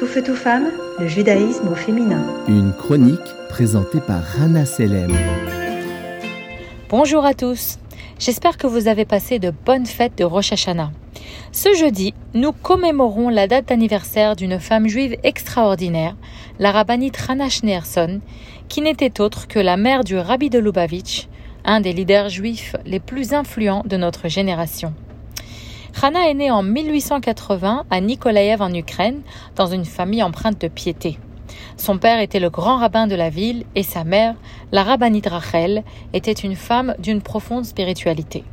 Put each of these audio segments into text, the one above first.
Tout feu, tout femme, le judaïsme au féminin. Une chronique présentée par Rana Selem. Bonjour à tous. J'espère que vous avez passé de bonnes fêtes de Rosh Hashanah. Ce jeudi, nous commémorons la date d'anniversaire d'une femme juive extraordinaire, la rabbinite Rana Schneerson, qui n'était autre que la mère du rabbi de Lubavitch, un des leaders juifs les plus influents de notre génération. Rana est née en 1880 à Nikolaev en Ukraine, dans une famille empreinte de piété. Son père était le grand rabbin de la ville et sa mère, la rabbinite Rachel, était une femme d'une profonde spiritualité.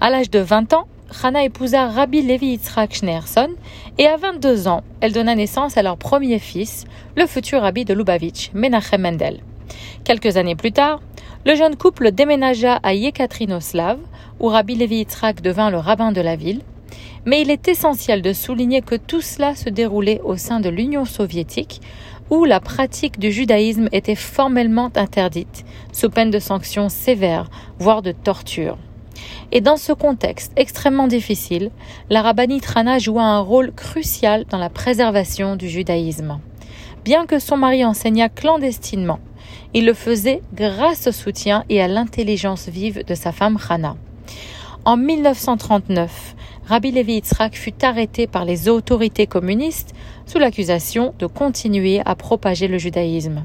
À l'âge de 20 ans, Rana épousa Rabbi Levi Yitzhak Schneerson et à 22 ans, elle donna naissance à leur premier fils, le futur rabbi de Lubavitch, Menachem Mendel. Quelques années plus tard, le jeune couple déménagea à Yekaterinoslav, où Rabbi Levi Yitzhak devint le rabbin de la ville, mais il est essentiel de souligner que tout cela se déroulait au sein de l'Union soviétique, où la pratique du judaïsme était formellement interdite, sous peine de sanctions sévères, voire de torture. Et dans ce contexte extrêmement difficile, la rabbinite Rana joua un rôle crucial dans la préservation du judaïsme. Bien que son mari enseignât clandestinement, il le faisait grâce au soutien et à l'intelligence vive de sa femme Rana. En 1939, Rabbi Levi Yitzhak fut arrêté par les autorités communistes sous l'accusation de continuer à propager le judaïsme.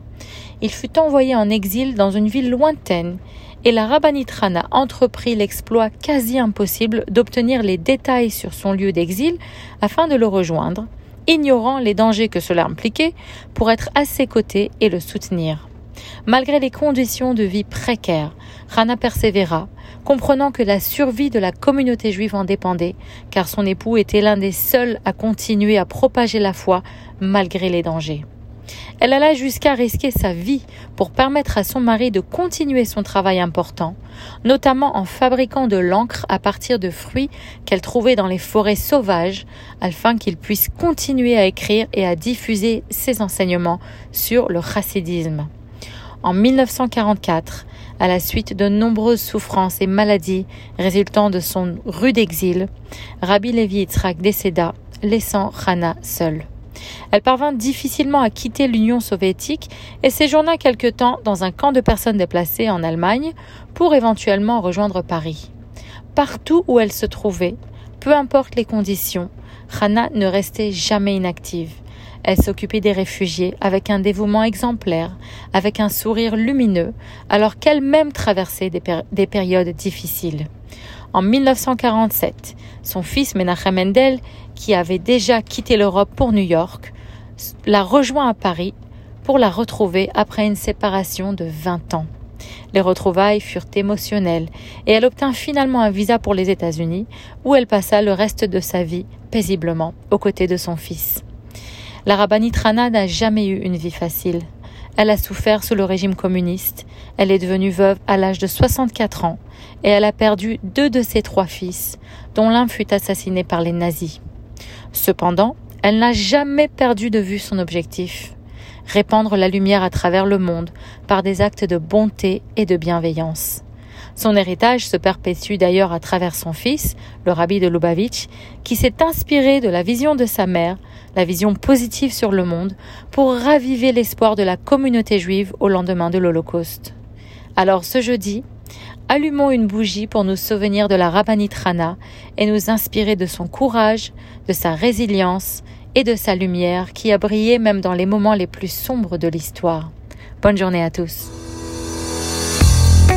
Il fut envoyé en exil dans une ville lointaine et la rabbinite Rana entreprit l'exploit quasi impossible d'obtenir les détails sur son lieu d'exil afin de le rejoindre, ignorant les dangers que cela impliquait pour être à ses côtés et le soutenir. Malgré les conditions de vie précaires, Rana persévéra, comprenant que la survie de la communauté juive en dépendait, car son époux était l'un des seuls à continuer à propager la foi malgré les dangers. Elle alla jusqu'à risquer sa vie pour permettre à son mari de continuer son travail important, notamment en fabriquant de l'encre à partir de fruits qu'elle trouvait dans les forêts sauvages, afin qu'il puisse continuer à écrire et à diffuser ses enseignements sur le chassidisme. En 1944, à la suite de nombreuses souffrances et maladies résultant de son rude exil, Rabbi Levi Yitzhak décéda, laissant Rana seule. Elle parvint difficilement à quitter l'Union soviétique et séjourna quelque temps dans un camp de personnes déplacées en Allemagne pour éventuellement rejoindre Paris. Partout où elle se trouvait, peu importe les conditions, Rana ne restait jamais inactive. Elle s'occupait des réfugiés avec un dévouement exemplaire, avec un sourire lumineux, alors qu'elle-même traversait des, périodes difficiles. En 1947, son fils Menachem Mendel, qui avait déjà quitté l'Europe pour New York, la rejoint à Paris pour la retrouver après une séparation de 20 ans. Les retrouvailles furent émotionnelles et elle obtint finalement un visa pour les États-Unis où elle passa le reste de sa vie paisiblement aux côtés de son fils. La rabbinite Rana n'a jamais eu une vie facile. Elle a souffert sous le régime communiste. Elle est devenue veuve à l'âge de 64 ans et elle a perdu deux de ses trois fils, dont l'un fut assassiné par les nazis. Cependant, elle n'a jamais perdu de vue son objectif répandre la lumière à travers le monde par des actes de bonté et de bienveillance. Son héritage se perpétue d'ailleurs à travers son fils, le rabbi de Lubavitch, qui s'est inspiré de la vision de sa mère, la vision positive sur le monde, pour raviver l'espoir de la communauté juive au lendemain de l'Holocauste. Alors ce jeudi, allumons une bougie pour nous souvenir de la rabbinite Rana et nous inspirer de son courage, de sa résilience et de sa lumière qui a brillé même dans les moments les plus sombres de l'histoire. Bonne journée à tous.